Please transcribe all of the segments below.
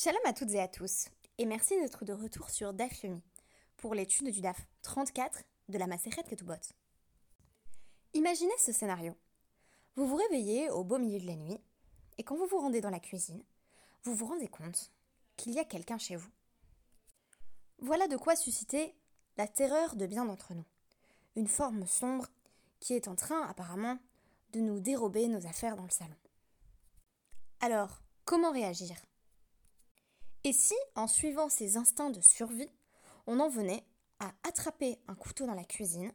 Shalom à toutes et à tous, et merci d'être de retour sur DAF Yomi pour l'étude du DAF 34 de la Maseret Ketubot. Imaginez ce scénario. Vous vous réveillez au beau milieu de la nuit, et quand vous vous rendez dans la cuisine, vous vous rendez compte qu'il y a quelqu'un chez vous. Voilà de quoi susciter la terreur de bien d'entre nous. Une forme sombre qui est en train, apparemment, de nous dérober nos affaires dans le salon. Alors, comment réagir? Et si, en suivant ses instincts de survie, on en venait à attraper un couteau dans la cuisine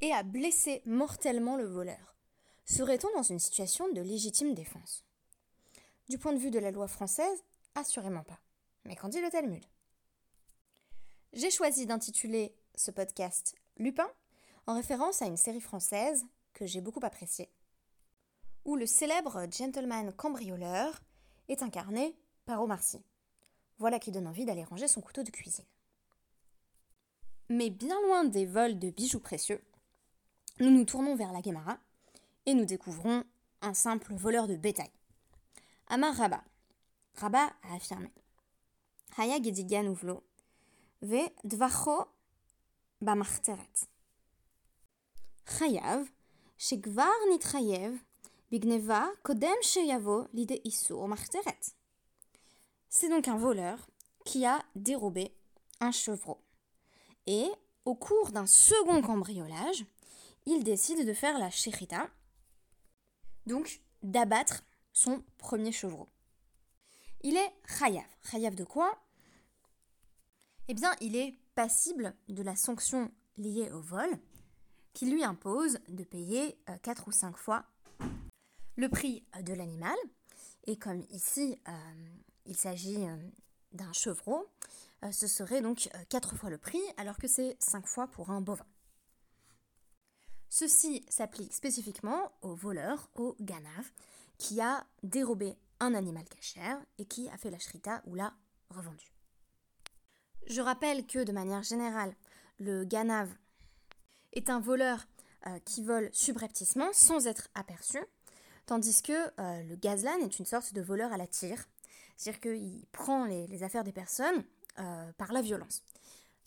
et à blesser mortellement le voleur Serait-on dans une situation de légitime défense? Du point de vue de la loi française, assurément pas. Mais qu'en dit le Talmud? J'ai choisi d'intituler ce podcast Lupin en référence à une série française que j'ai beaucoup appréciée, où le célèbre gentleman cambrioleur est incarné par Voilà qui donne envie d'aller ranger son couteau de cuisine. Mais bien loin des vols de bijoux précieux, nous nous tournons vers la Guémara et nous découvrons un simple voleur de bétail. Amar Rabba. Rabba a affirmé Haya gedigan uvlo ve dvacho bamachteret. Chayav, shekvar nitchayev, bigneva kodem sheyavo lide isur machteret. C'est donc un voleur qui a dérobé un chevreau. Et au cours d'un second cambriolage, il décide de faire la chérita, donc d'abattre son premier chevreau. Il est chayav. Chayav de quoi? Eh bien, il est passible de la sanction liée au vol, qui lui impose de payer 4 euh, ou 5 fois le prix de l'animal. Et comme ici, euh, il s'agit euh, d'un chevreau, euh, ce serait donc 4 euh, fois le prix, alors que c'est 5 fois pour un bovin. Ceci s'applique spécifiquement au voleur, au ganav, qui a dérobé un animal cachère et qui a fait la shrita ou l'a revendu. Je rappelle que de manière générale, le ganav est un voleur qui vole subrepticement sans être aperçu, tandis que le gazlan est une sorte de voleur à la tire c'est-à-dire qu'il prend les, affaires des personnes euh, par la violence.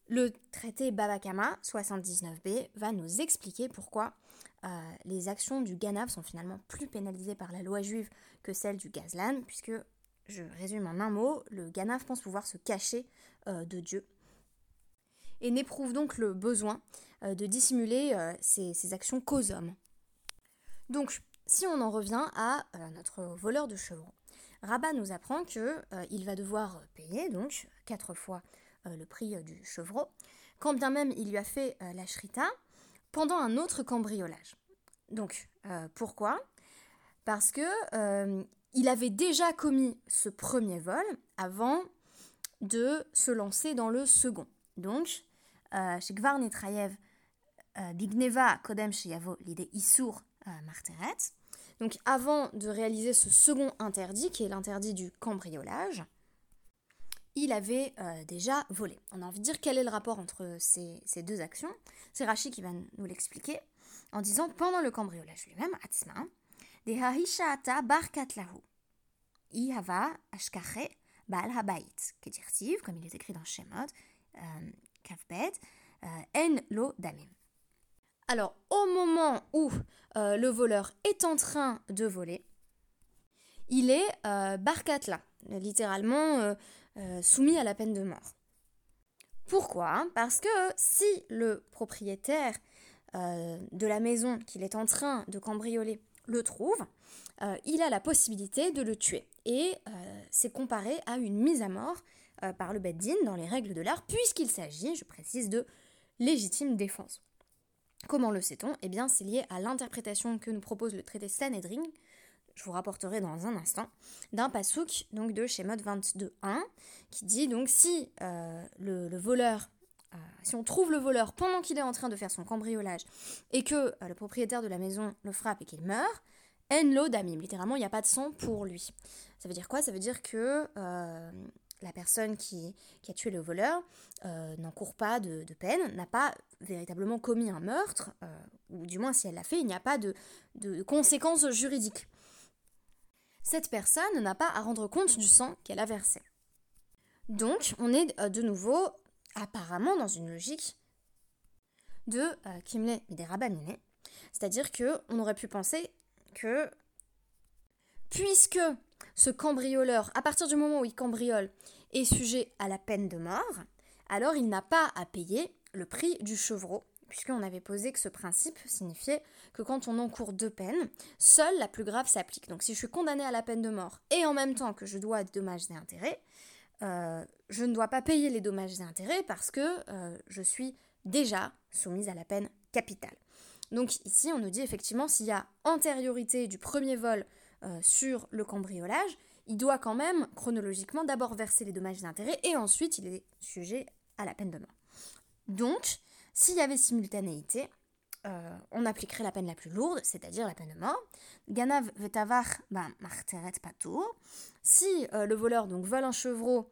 Le traité Babakama 79b va nous expliquer pourquoi euh, les actions du Ganav sont finalement plus pénalisées par la loi juive que celles du Gazlan, puisque, je résume en un mot, le Ganav pense pouvoir se cacher euh, de Dieu et n'éprouve donc le besoin de dissimuler ses, actions qu'aux hommes. Donc, si on en revient à notre voleur de chevrons, Rabat nous apprend qu'il euh, va devoir payer donc quatre fois euh, le prix euh, du chevreau, quand bien même il lui a fait la shrita pendant un autre cambriolage. Donc pourquoi? Parce que il avait déjà commis ce premier vol avant de se lancer dans le second. Donc, chez Bigneva Kodem Sheyavo l'idée Issour Marteret, donc avant de réaliser ce second interdit, qui est l'interdit du cambriolage, il avait euh, déjà volé. On a envie de dire quel est le rapport entre ces, deux actions. C'est Rachi qui va nous l'expliquer en disant pendant le cambriolage lui-même, Atzma, de barkat lahu. Ihava ashkache baal habayit. Comme il est écrit dans Shemot, euh, Kavbet, euh, en lo damim. Alors, au moment où euh, le voleur est en train de voler, il est euh, barkatla, littéralement euh, soumis à la peine de mort. Pourquoi? Parce que si le propriétaire de la maison qu'il est en train de cambrioler le trouve, il a la possibilité de le tuer. Et c'est comparé à une mise à mort par le Beddin dans les règles de l'art, puisqu'il s'agit, je précise, de légitime défense. Comment le sait-on Eh bien, c'est lié à l'interprétation que nous propose le traité Sanhedrin, je vous rapporterai dans un instant, d'un pasouk donc de Shemot 22.1, qui dit donc si euh, le, voleur, euh, si on trouve le voleur pendant qu'il est en train de faire son cambriolage et que euh, le propriétaire de la maison le frappe et qu'il meurt, en lo damim, littéralement il n'y a pas de sang pour lui. Ça veut dire quoi? Ça veut dire que la personne qui, a tué le voleur euh, n'encourt pas de, peine, n'a pas véritablement commis un meurtre, euh, ou du moins si elle l'a fait, il n'y a pas de, conséquences juridiques. cette personne n'a pas à rendre compte du sang qu'elle a versé. Donc, on est euh, de nouveau apparemment dans une logique de euh, Kimle Miderabanine, c'est-à-dire que on aurait pu penser que puisque ce cambrioleur, à partir du moment où il cambriole, est sujet à la peine de mort, alors il n'a pas à payer le prix du chevreau, puisqu'on avait posé que ce principe signifiait que quand on encourt deux peines, seule la plus grave s'applique. Donc si je suis condamnée à la peine de mort et en même temps que je dois des dommages et intérêts, euh, je ne dois pas payer les dommages et intérêts parce que euh, je suis déjà soumise à la peine capitale. Donc ici, on nous dit effectivement s'il y a antériorité du premier vol euh, sur le cambriolage, il doit quand même chronologiquement d'abord verser les dommages et intérêts et ensuite il est sujet à la peine de mort. Donc, s'il y avait simultanéité, euh, on appliquerait la peine la plus lourde, c'est-à-dire la peine de mort. Ganav vetavar ben, marteret patour. Si euh, le voleur donc vole un chevreau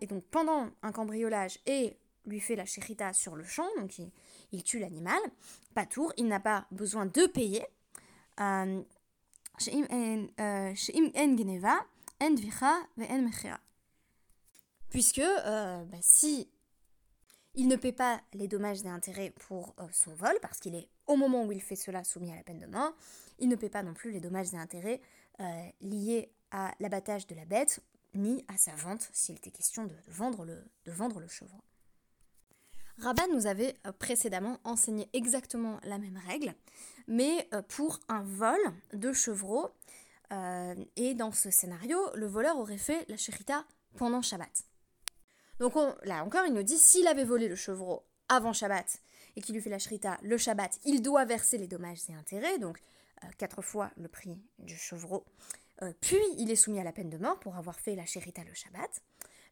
et donc pendant un cambriolage et lui fait la chérita sur le champ, donc il, tue l'animal, patour, il n'a pas besoin de payer. Puisque euh, bah, si il ne paie pas les dommages et intérêts pour euh, son vol, parce qu'il est au moment où il fait cela soumis à la peine de mort, il ne paie pas non plus les dommages et intérêts euh, liés à l'abattage de la bête, ni à sa vente, s'il était question de, vendre, le, de vendre le chevreau. Rabat nous avait précédemment enseigné exactement la même règle, mais euh, pour un vol de chevreau. Euh, et dans ce scénario, le voleur aurait fait la shérita pendant Shabbat. Donc là encore, il nous dit s'il avait volé le chevreau avant Shabbat et qu'il lui fait la shrita le Shabbat, il doit verser les dommages et intérêts, donc euh, quatre fois le prix du chevreau. puis il est soumis à la peine de mort pour avoir fait la shrita le Shabbat.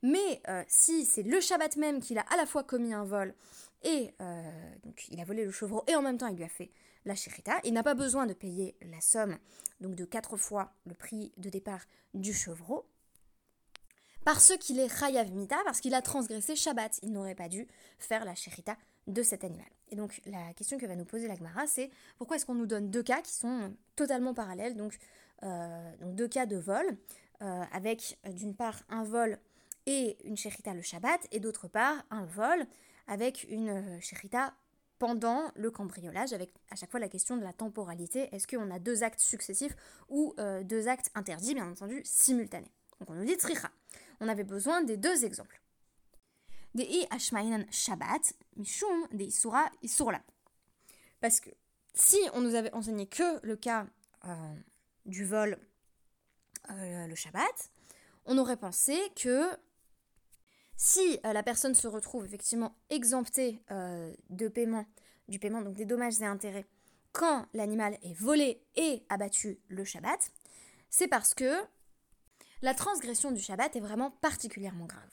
Mais si c'est le Shabbat même qu'il a à la fois commis un vol et donc il a volé le chevreau et en même temps il lui a fait la shirita. Il n'a pas besoin de payer la somme, donc de quatre fois le prix de départ du chevreau, parce qu'il est chayav mita, parce qu'il a transgressé Shabbat. Il n'aurait pas dû faire la shirita de cet animal. Et donc la question que va nous poser la Gemara, c'est pourquoi est-ce qu'on nous donne deux cas qui sont totalement parallèles, donc, euh, deux cas de vol, euh, avec d'une part un vol et une shérita le Shabbat, et d'autre part un vol avec une euh, shérita pendant le cambriolage, avec à chaque fois la question de la temporalité. Est-ce qu'on a deux actes successifs ou euh, deux actes interdits, bien entendu, simultanés? Donc on nous dit tricha. On avait besoin des deux exemples. Des i ashmainan shabbat, mishum, des isura isurla. Parce que si on nous avait enseigné que le cas euh, du vol le Shabbat, on aurait pensé que si euh, la personne se retrouve effectivement exemptée euh, de paiement, du paiement donc des dommages et intérêts, quand l'animal est volé et abattu le Shabbat, c'est parce que la transgression du Shabbat est vraiment particulièrement grave.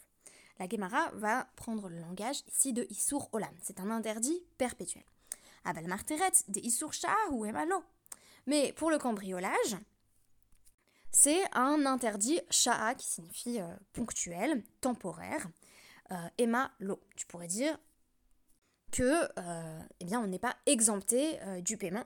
La Gemara va prendre le langage ici de Issour Olam. C'est un interdit perpétuel. Abal Marteret, de Issour Shah ou Emalo. Mais pour le cambriolage, c'est un interdit sha'a qui signifie euh, ponctuel, temporaire. Euh, Emma lo. Tu pourrais dire que euh, eh bien, on n'est pas exempté du paiement.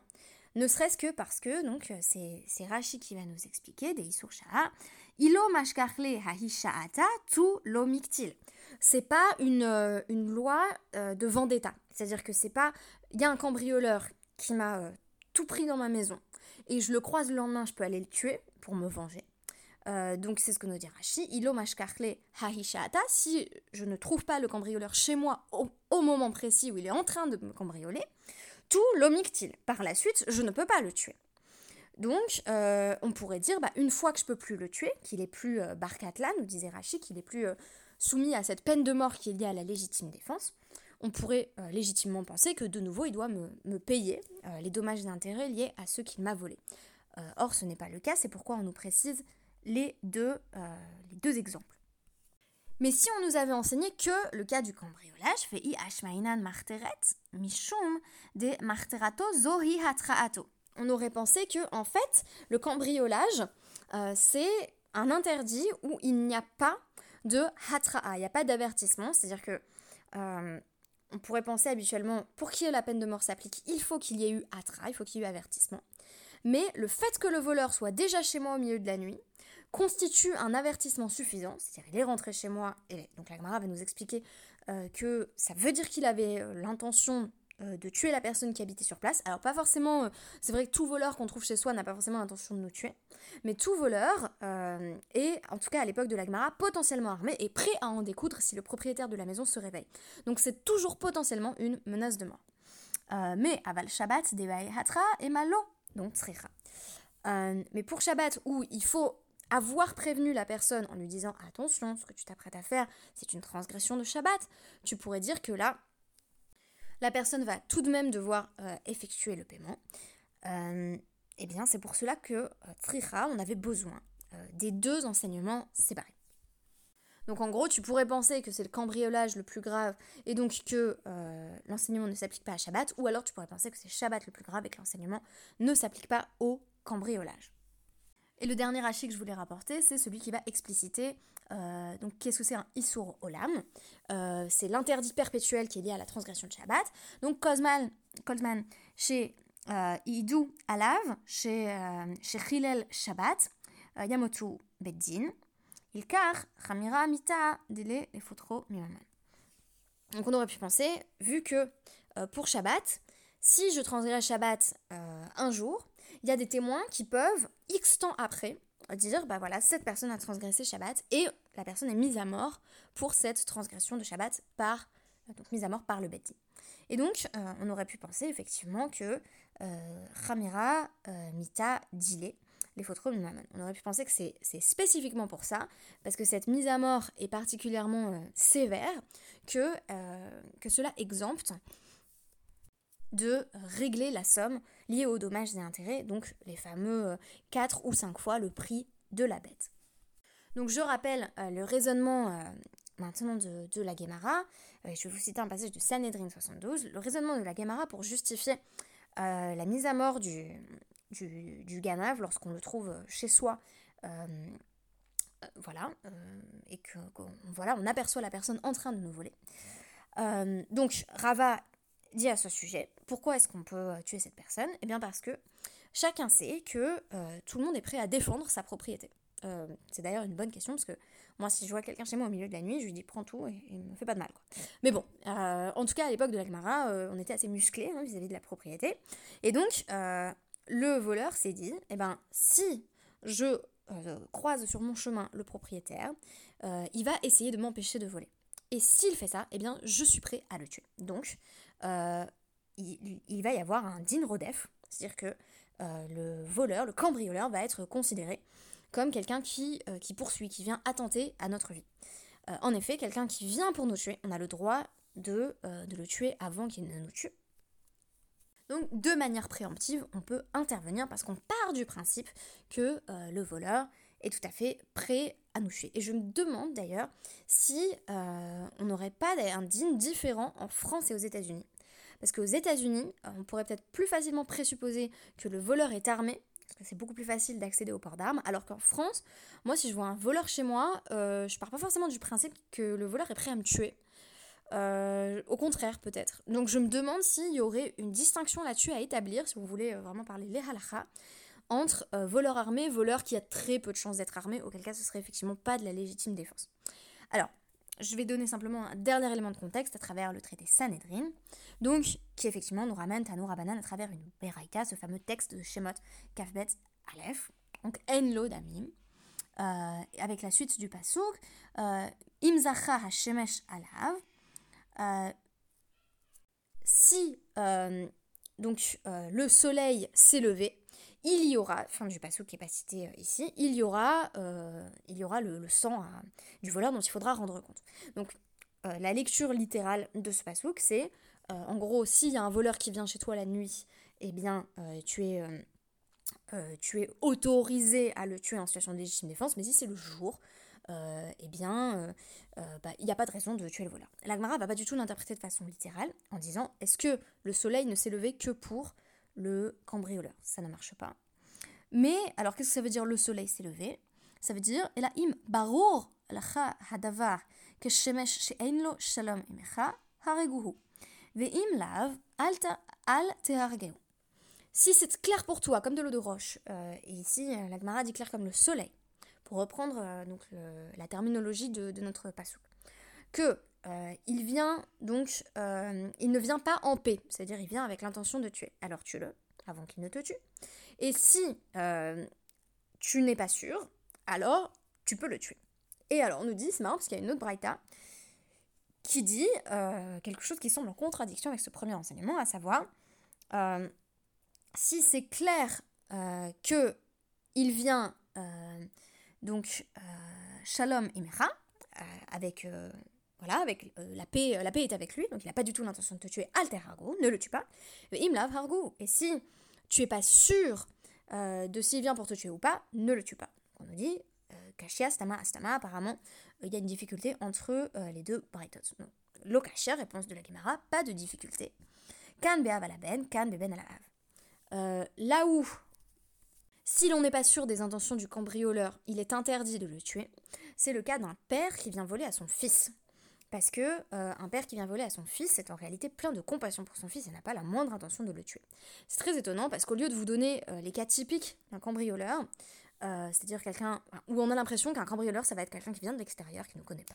Ne serait-ce que parce que, donc, c'est, Rashi qui va nous expliquer, des Sha'a, Ilo mashkarle hahisha'ata tu lo miktil. C'est pas une, une loi de vendetta. C'est-à-dire que c'est pas. Il y a un cambrioleur qui m'a tout pris dans ma maison et je le croise le lendemain, je peux aller le tuer pour me venger. Euh, donc c'est ce que nous dit Rashi. Hahishata. Si je ne trouve pas le cambrioleur chez moi au, moment précis où il est en train de me cambrioler, tout l'omictile. Par la suite, je ne peux pas le tuer. Donc, euh, on pourrait dire, bah, une fois que je peux plus le tuer, qu'il est plus euh, barkatla, nous disait Rashi, qu'il est plus soumis à cette peine de mort qui est liée à la légitime défense, on pourrait légitimement penser que de nouveau, il doit me, me payer les dommages et intérêts liés à ceux qu'il m'a volés. or, ce n'est pas le cas, c'est pourquoi on nous précise les deux, euh, les deux exemples. Mais si on nous avait enseigné que le cas du cambriolage, marteret, mishum de marterato zohi hatraato. On aurait pensé que, en fait, le cambriolage, euh, c'est un interdit où il n'y a pas de hatra'a, il n'y a pas d'avertissement, c'est-à-dire que euh, on pourrait penser habituellement, pour qui la peine de mort s'applique, il faut qu'il y ait eu hatra, il faut qu'il y ait eu avertissement. mais le fait que le voleur soit déjà chez moi au milieu de la nuit constitue un avertissement suffisant, c'est-à-dire il est rentré chez moi, et donc la Gemara va nous expliquer euh, que ça veut dire qu'il avait euh, l'intention euh, de tuer la personne qui habitait sur place. Alors pas forcément, c'est vrai que tout voleur qu'on trouve chez soi n'a pas forcément l'intention de nous tuer, mais tout voleur est, en tout cas à l'époque de la Gemara, potentiellement armé et prêt à en découdre si le propriétaire de la maison se réveille. Donc c'est toujours potentiellement une menace de mort. mais aval Shabbat, Devaï Hatra et Malo, donc Tsricha. mais pour Shabbat, où il faut avoir prévenu la personne en lui disant attention, ce que tu t'apprêtes à faire, c'est une transgression de Shabbat, tu pourrais dire que là, la personne va tout de même devoir euh, effectuer le paiement. Euh, eh bien, c'est pour cela que euh, on avait besoin euh, des deux enseignements séparés. Donc en gros, tu pourrais penser que c'est le cambriolage le plus grave et donc que l'enseignement ne s'applique pas à Shabbat, ou alors tu pourrais penser que c'est Shabbat le plus grave et que l'enseignement ne s'applique pas au cambriolage. Et le dernier rachis que je voulais rapporter, c'est celui qui va expliciter euh, donc qu'est-ce que c'est un Issour Olam euh, C'est l'interdit perpétuel qui est lié à la transgression de Shabbat. Donc Kozman chez euh, Alav, chez, euh, chez Chilel Shabbat, Yamotu Beddin, Ilkar, Ramira Mita, Dele et Fotro Mimaman. Donc on aurait pu penser, vu que pour Shabbat, si je transgresse Shabbat un jour, il y a des témoins qui peuvent, X temps après, dire, bah voilà, cette personne a transgressé Shabbat et la personne est mise à mort pour cette transgression de Shabbat par, donc mise à mort par le Beti. Et donc, euh, on aurait pu penser effectivement que euh, Khamira, euh, Mita, Dile, les fautes On aurait pu penser que c'est spécifiquement pour ça, parce que cette mise à mort est particulièrement sévère, que, que cela exempte de régler la somme liée aux dommages et intérêts, donc les fameux 4 euh, ou 5 fois le prix de la bête. Donc je rappelle euh, le raisonnement euh, maintenant de, la Gemara, je vais vous citer un passage de Sanhedrin 72, le raisonnement de la Gemara pour justifier la mise à mort du, du, du Ganav lorsqu'on le trouve chez soi voilà, et que, voilà, on aperçoit la personne en train de nous voler. donc Rava dit à ce sujet. Pourquoi est-ce qu'on peut euh, tuer cette personne? Eh bien parce que chacun sait que euh, tout le monde est prêt à défendre sa propriété. Euh, c'est d'ailleurs une bonne question parce que moi, si je vois quelqu'un chez moi au milieu de la nuit, je lui dis prends tout et il me fait pas de mal. Mais bon, en tout cas, à l'époque de l'Agmara, on était assez musclé hein, vis-à-vis de la propriété. Et donc, le voleur s'est dit eh ben, si je croise sur mon chemin le propriétaire, il va essayer de m'empêcher de voler. Et s'il fait ça, eh bien, je suis prêt à le tuer. Donc, euh, il, va y avoir un din rodef, c'est-à-dire que euh, le voleur, le cambrioleur va être considéré comme quelqu'un qui, euh, poursuit, qui vient attenter à notre vie. en effet, quelqu'un qui vient pour nous tuer, on a le droit de, de le tuer avant qu'il ne nous tue. Donc, de manière préemptive, on peut intervenir parce qu'on part du principe que le voleur est tout à fait prêt à nous tuer. Et je me demande d'ailleurs si on n'aurait pas un din différent en France et aux États-Unis. Parce qu'aux États-Unis, euh, on pourrait peut-être plus facilement présupposer que le voleur est armé, parce que c'est beaucoup plus facile d'accéder au port d'armes, alors qu'en France, moi si je vois un voleur chez moi, euh, je pars pas forcément du principe que le voleur est prêt à me tuer. Euh, au contraire, peut-être. Donc je me demande s'il y aurait une distinction là-dessus à établir, si vous voulez vraiment parler les halakha, entre voleur armé, voleur qui a très peu de chances d'être armé, auquel cas ce serait effectivement pas de la légitime défense. Alors, je vais donner simplement un dernier élément de contexte à travers le traité Sanhedrin, donc qui effectivement nous ramène à Rabanan à travers une Beraïka, ce fameux texte de Shemot Kafbet Aleph, donc Enlo Damim, euh, avec la suite du Pasuk, euh, Imzacha Hashemesh Alav, euh, si donc le soleil s'est levé, il y aura, fin du passage qui n'est pas cité euh, ici, il y aura, euh, le, sang hein, du voleur dont il faudra rendre compte. Donc euh, la lecture littérale de ce passouk, c'est en gros, s'il y a un voleur qui vient chez toi la nuit, eh bien tu es, tu es autorisé à le tuer en situation de légitime défense, mais si c'est le jour, eh bien, bah, il n'y a pas de raison de tuer le voleur. L'Agmara va pas du tout l'interpréter de façon littérale en disant est-ce que le soleil ne s'est levé que pour le cambrioleur. Ça ne marche pas. Mais, alors qu'est-ce que ça veut dire le soleil s'est levé? Ça veut dire, et im lacha hadavar shalom imecha hareguhu. Ve'im lav al tehargeu. Si c'est clair pour toi, comme de l'eau de roche, et ici la Gemara dit clair comme le soleil, pour reprendre donc la terminologie de, notre pasouk, que il vient donc, il ne vient pas en paix, c'est-à-dire il vient avec l'intention de tuer. Alors tue-le avant qu'il ne te tue. Et si tu n'es pas sûr, alors tu peux le tuer. Et alors on nous dit, c'est marrant parce qu'il y a une autre braïta qui dit euh, quelque chose qui semble en contradiction avec ce premier enseignement, à savoir, euh, si c'est clair euh, que il vient donc Shalom Imera, avec voilà, avec la paix, la paix est avec lui, donc il n'a pas du tout l'intention de te tuer, alter hargo, ne le tue pas, imlav hargo. Et si tu es pas sûr de s'il vient pour te tuer ou pas, ne le tue pas. On nous dit, Kashia, Stama, Astama, apparemment, il y a une difficulté entre euh, les deux Braitot. Lokashia, réponse de la Gemara, pas de difficulté. Kan be'av ben, kan beben la euh, Là où, si l'on n'est pas sûr des intentions du cambrioleur, il est interdit de le tuer, c'est le cas d'un père qui vient voler à son fils. Parce que euh, un père qui vient voler à son fils est en réalité plein de compassion pour son fils et n'a pas la moindre intention de le tuer. C'est très étonnant parce qu'au lieu de vous donner les cas typiques d'un cambrioleur, euh, c'est-à-dire quelqu'un où on a l'impression qu'un cambrioleur, ça va être quelqu'un qui vient de l'extérieur, qui ne connaît pas.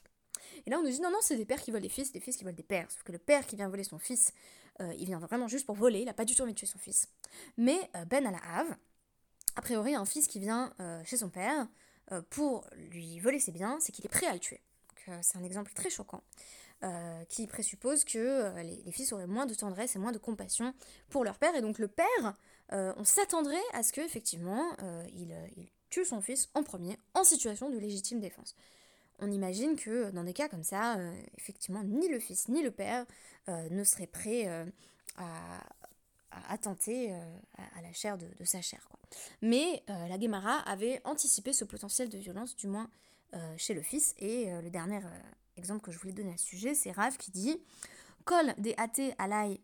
Et là, on nous dit non, non, c'est des pères qui volent des fils, des fils qui volent des pères. Sauf que le père qui vient voler son fils, euh, il vient vraiment juste pour voler, il n'a pas du tout envie de tuer son fils. Mais euh, Ben Alahave, a priori, un fils qui vient chez son père pour lui voler ses biens, c'est qu'il est prêt à le tuer. C'est un exemple très choquant. qui présuppose que les, fils auraient moins de tendresse et moins de compassion pour leur père. Et donc le père, on s'attendrait à ce qu'effectivement, il, il, tue son fils en premier en situation de légitime défense. On imagine que dans des cas comme ça, euh, effectivement, ni le fils ni le père euh, ne seraient prêts euh, à, attenter à, la chair de, sa chair. Mais la Guémara avait anticipé ce potentiel de violence, du moins chez le fils. Et le dernier exemple que je voulais donner à ce sujet, c'est Rav qui dit Kol de ate alai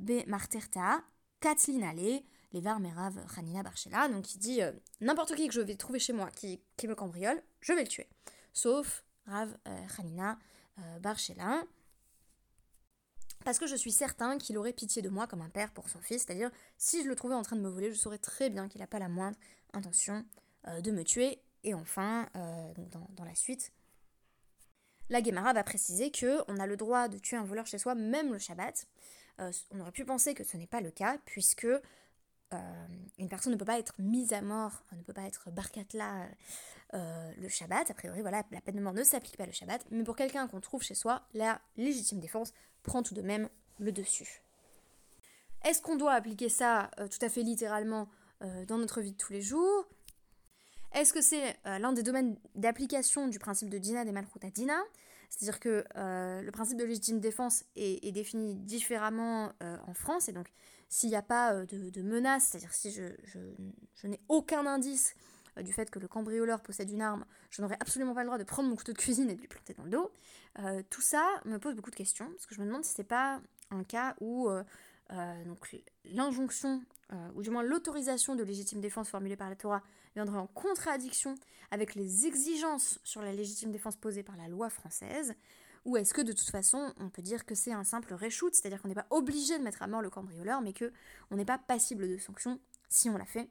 be marterta, katlinale, les Merav Hanina Barchela, donc il dit euh, n'importe qui que je vais trouver chez moi qui, me cambriole, je vais le tuer. Sauf Rav Hanina euh, euh, Barchela, parce que je suis certain qu'il aurait pitié de moi comme un père pour son fils, c'est-à-dire si je le trouvais en train de me voler, je saurais très bien qu'il n'a pas la moindre intention de me tuer. Et enfin, dans, la suite, la Gemara va préciser que on a le droit de tuer un voleur chez soi, même le Shabbat. on aurait pu penser que ce n'est pas le cas, puisque euh, une personne ne peut pas être mise à mort, ne peut pas être barkatla euh, le Shabbat. A priori, voilà, la peine de mort ne s'applique pas le Shabbat. Mais pour quelqu'un qu'on trouve chez soi, la légitime défense prend tout de même le dessus. Est-ce qu'on doit appliquer ça euh, tout à fait littéralement dans notre vie de tous les jours? Est-ce que c'est l'un des domaines d'application du principe de Dina des Malchut à Dina c'est-à-dire que le principe de légitime défense est, défini différemment en France, et donc s'il n'y a pas euh, de, menace, c'est-à-dire si je, n'ai aucun indice euh, du fait que le cambrioleur possède une arme, je n'aurais absolument pas le droit de prendre mon couteau de cuisine et de lui planter dans le dos. Euh, tout ça me pose beaucoup de questions, parce que je me demande si c'est pas un cas où l'injonction, ou du moins l'autorisation de légitime défense formulée par la Torah, viendrait en contradiction avec les exigences sur la légitime défense posées par la loi française, ou est-ce que de toute façon, on peut dire que c'est un simple reshoot, c'est-à-dire qu'on n'est pas obligé de mettre à mort le cambrioleur, mais que on n'est pas passible de sanctions si on l'a fait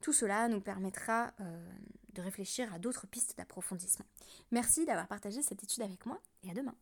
Tout cela nous permettra euh, de réfléchir à d'autres pistes d'approfondissement. Merci d'avoir partagé cette étude avec moi et à demain.